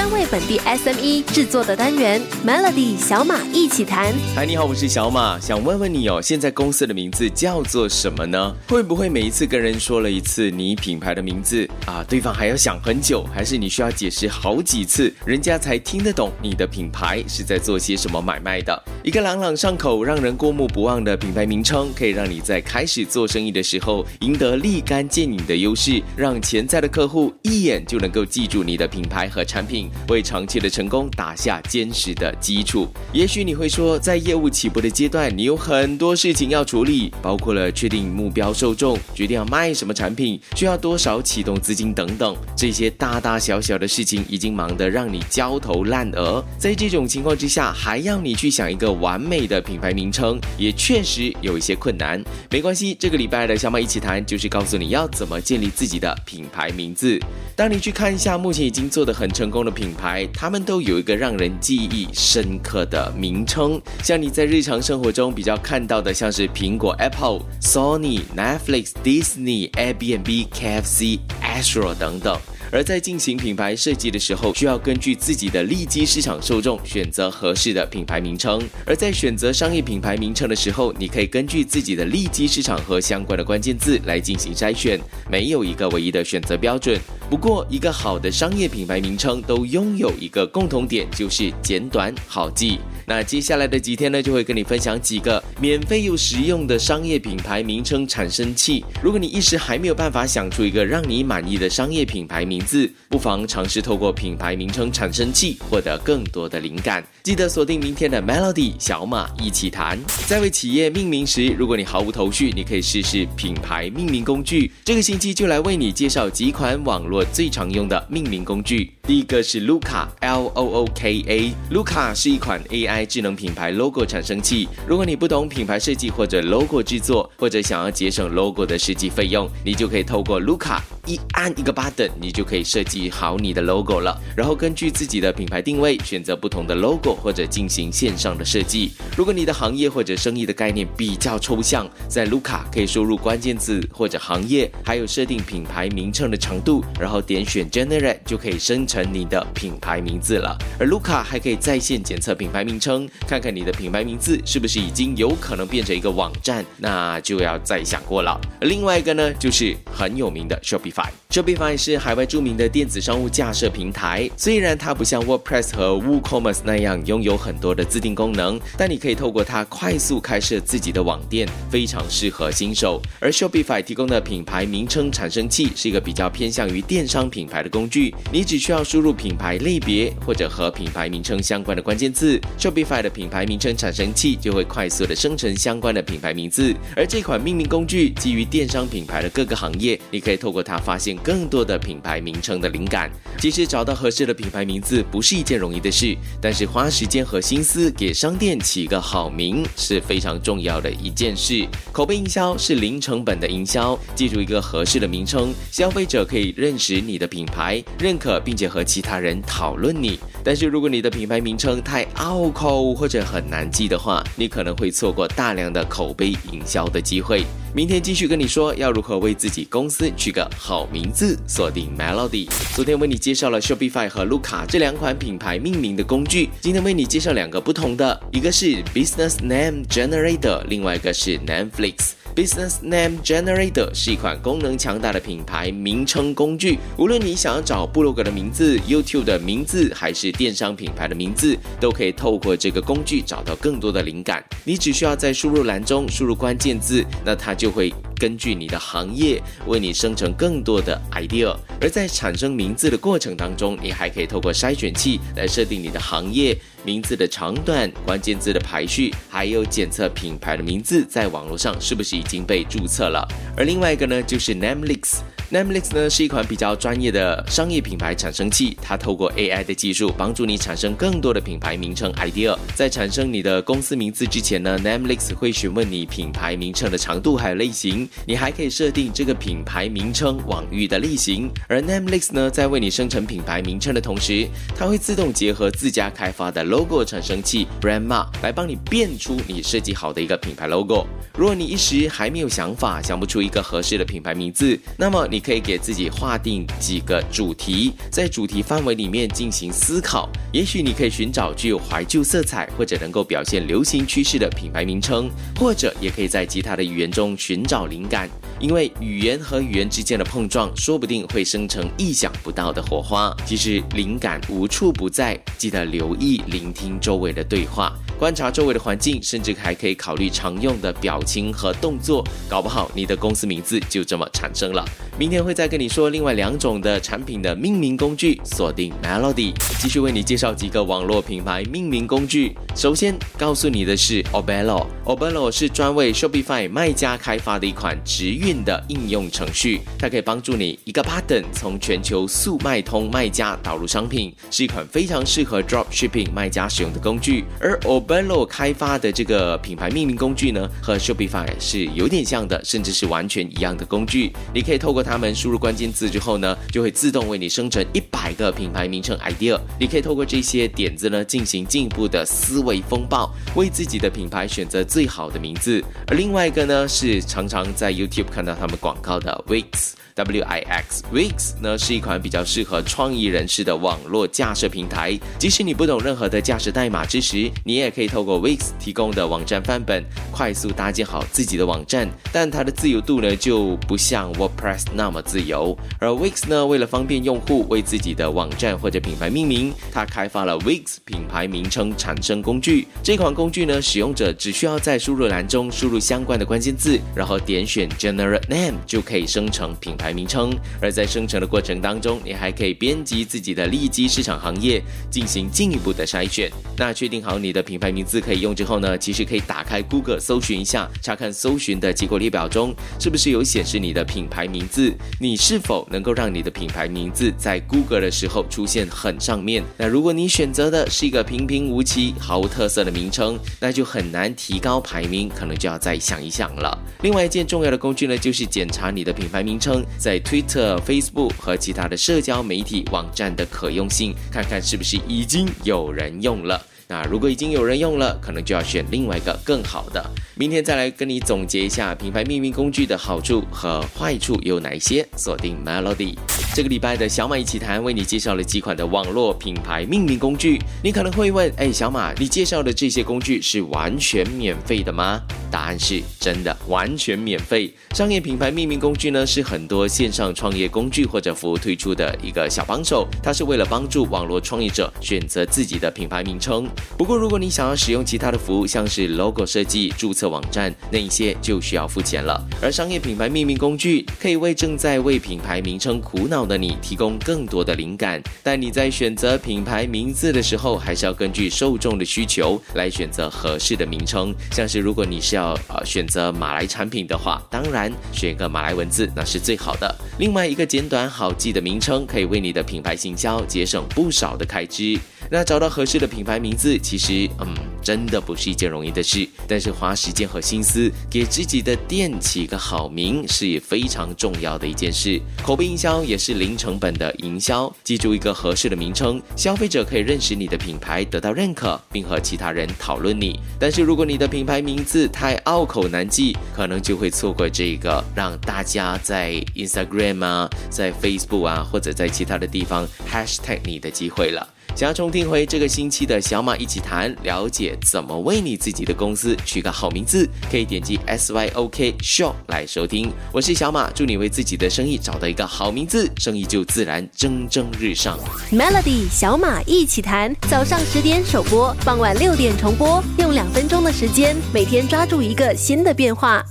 专为本地 SME 制作的单元 Melody 小马一起谈。嗨，你好，我是小马，想问问你哦，现在公司的名字叫做什么呢？会不会每一次跟人说了一次你品牌的名字啊，对方还要想很久，还是你需要解释好几次，人家才听得懂你的品牌是在做些什么买卖的？一个朗朗上口、让人过目不忘的品牌名称，可以让你在开始做生意的时候赢得立竿见影的优势，让潜在的客户一眼就能够记住你的品牌和产品，为长期的成功打下坚实的基础。也许你会说，在业务起步的阶段，你有很多事情要处理，包括了确定目标受众、决定要卖什么产品、需要多少启动资金等等，这些大大小小的事情已经忙得让你焦头烂额。在这种情况之下，还要你去想一个完美的品牌名称，也确实有一些困难。没关系，这个礼拜的小马一起谈，就是告诉你要怎么建立自己的品牌名字。当你去看一下目前已经做得很成功的品牌，他们都有一个让人记忆深刻的名称。像你在日常生活中比较看到的，像是苹果 Apple、Sony、Netflix、Disney、Airbnb、KFC、Astro 等等。而在进行品牌设计的时候，需要根据自己的利基市场受众选择合适的品牌名称。而在选择商业品牌名称的时候，你可以根据自己的利基市场和相关的关键字来进行筛选，没有一个唯一的选择标准。不过，一个好的商业品牌名称都拥有一个共同点，就是简短好记。那接下来的几天呢，就会跟你分享几个免费又实用的商业品牌名称产生器。如果你一时还没有办法想出一个让你满意的商业品牌名字，不妨尝试透过品牌名称产生器获得更多的灵感。记得锁定明天的 Melody 小马一起谈。在为企业命名时，如果你毫无头绪，你可以试试品牌命名工具。这个星期就来为你介绍几款网络最常用的命名工具。第一个是 Luca，L O O K A。Luca 是一款 AI 智能品牌 logo 产生器。如果你不懂品牌设计或者 logo 制作，或者想要节省 logo 的实际费用，你就可以透过 Luca 一按一个 button，你就可以设计好你的 logo 了。然后根据自己的品牌定位，选择不同的 logo 或者进行线上的设计。如果你的行业或者生意的概念比较抽象，在 Luca 可以输入关键字或者行业，还有设定品牌名称的长度，然后点选 Generate 就可以生成。你的品牌名字了，而卢卡还可以在线检测品牌名称，看看你的品牌名字是不是已经有可能变成一个网站，那就要再想过了。而另外一个呢，就是很有名的 Shopify。Shopify 是海外著名的电子商务架设平台，虽然它不像 WordPress 和 WooCommerce 那样拥有很多的自定功能，但你可以透过它快速开设自己的网店，非常适合新手。而 Shopify 提供的品牌名称产生器是一个比较偏向于电商品牌的工具，你只需要输入品牌类别或者和品牌名称相关的关键字，Shopify 的品牌名称产生器就会快速的生成相关的品牌名字。而这款命名工具基于电商品牌的各个行业，你可以透过它发现。更多的品牌名称的灵感。其实找到合适的品牌名字不是一件容易的事，但是花时间和心思给商店起个好名是非常重要的一件事。口碑营销是零成本的营销，记住一个合适的名称，消费者可以认识你的品牌，认可并且和其他人讨论你。但是如果你的品牌名称太拗口或者很难记的话，你可能会错过大量的口碑营销的机会。明天继续跟你说要如何为自己公司取个好名字，锁定 Melody。昨天为你介绍了 Shopify 和 Luca 这两款品牌命名的工具，今天为你介绍两个不同的，一个是 Business Name Generator，另外一个是 Netflix。Business Name Generator 是一款功能强大的品牌名称工具。无论你想要找部落格的名字、YouTube 的名字，还是电商品牌的名字，都可以透过这个工具找到更多的灵感。你只需要在输入栏中输入关键字，那它就会根据你的行业为你生成更多的 idea。而在产生名字的过程当中，你还可以透过筛选器来设定你的行业。名字的长短、关键字的排序，还有检测品牌的名字在网络上是不是已经被注册了。而另外一个呢，就是 Namelix。Namelix 呢是一款比较专业的商业品牌产生器，它透过 AI 的技术，帮助你产生更多的品牌名称 idea。在产生你的公司名字之前呢，Namelix 会询问你品牌名称的长度还有类型，你还可以设定这个品牌名称网域的类型。而 Namelix 呢，在为你生成品牌名称的同时，它会自动结合自家开发的 logo 产生器 Brand Mark 来帮你变出你设计好的一个品牌 logo。如果你一时还没有想法，想不出一个合适的品牌名字，那么你可以给自己划定几个主题，在主题范围里面进行思考。也许你可以寻找具有怀旧色彩或者能够表现流行趋势的品牌名称，或者也可以在其他的语言中寻找灵感。因为语言和语言之间的碰撞，说不定会生成意想不到的火花。其实灵感无处不在，记得留意、聆听周围的对话。观察周围的环境，甚至还可以考虑常用的表情和动作，搞不好你的公司名字就这么产生了。明天会再跟你说另外两种的产品的命名工具，锁定 Melody，继续为你介绍几个网络品牌命名工具。首先告诉你的是 Obello，Obello 是专为 Shopify 卖家开发的一款直运的应用程序，它可以帮助你一个 button 从全球速卖通卖家导入商品，是一款非常适合 Drop Shipping 卖家使用的工具，而 Ob。Bello 开发的这个品牌命名工具呢，和 Shopify 是有点像的，甚至是完全一样的工具。你可以透过它们输入关键字之后呢，就会自动为你生成一百个品牌名称 idea。你可以透过这些点子呢，进行进一步的思维风暴，为自己的品牌选择最好的名字。而另外一个呢，是常常在 YouTube 看到他们广告的 Wix。W I X Wix 呢是一款比较适合创意人士的网络架设平台。即使你不懂任何的架设代码知识，你也可以可以透过 Wix 提供的网站范本，快速搭建好自己的网站。但它的自由度呢就不像 WordPress 那么自由。而 Wix 呢，为了方便用户为自己的网站或者品牌命名，它开发了 Wix 品牌名称产生工具。这款工具呢，使用者只需要在输入栏中输入相关的关键字，然后点选 Generate Name 就可以生成品牌。名称，而在生成的过程当中，你还可以编辑自己的利基市场行业，进行进一步的筛选。那确定好你的品牌名字可以用之后呢，其实可以打开 Google 搜寻一下，查看搜寻的结果列表中是不是有显示你的品牌名字，你是否能够让你的品牌名字在 Google 的时候出现很上面。那如果你选择的是一个平平无奇、毫无特色的名称，那就很难提高排名，可能就要再想一想了。另外一件重要的工具呢，就是检查你的品牌名称。在 Twitter、Facebook 和其他的社交媒体网站的可用性，看看是不是已经有人用了。那如果已经有人用了，可能就要选另外一个更好的。明天再来跟你总结一下品牌命名工具的好处和坏处有哪一些。锁定 Melody，这个礼拜的小马一起谈为你介绍了几款的网络品牌命名工具。你可能会问，哎，小马，你介绍的这些工具是完全免费的吗？答案是真的，完全免费。商业品牌命名工具呢，是很多线上创业工具或者服务推出的一个小帮手，它是为了帮助网络创业者选择自己的品牌名称。不过，如果你想要使用其他的服务，像是 logo 设计、注册网站那一些，就需要付钱了。而商业品牌命名工具可以为正在为品牌名称苦恼的你提供更多的灵感。但你在选择品牌名字的时候，还是要根据受众的需求来选择合适的名称。像是如果你是要呃选择马来产品的话，当然选一个马来文字那是最好的。另外一个简短好记的名称，可以为你的品牌行销节省不少的开支。那找到合适的品牌名字其实嗯。真的不是一件容易的事，但是花时间和心思给自己的店起个好名是非常重要的一件事。口碑营销也是零成本的营销，记住一个合适的名称，消费者可以认识你的品牌，得到认可，并和其他人讨论你。但是如果你的品牌名字太拗口难记，可能就会错过这个让大家在 Instagram 啊，在 Facebook 啊，或者在其他的地方 Hashtag 你的机会了。想要重听回这个星期的小马一起谈，了解怎么为你自己的公司取个好名字，可以点击 S Y O K Show 来收听。我是小马，祝你为自己的生意找到一个好名字，生意就自然蒸蒸日上。Melody 小马一起谈，早上十点首播，傍晚六点重播，用两分钟的时间，每天抓住一个新的变化。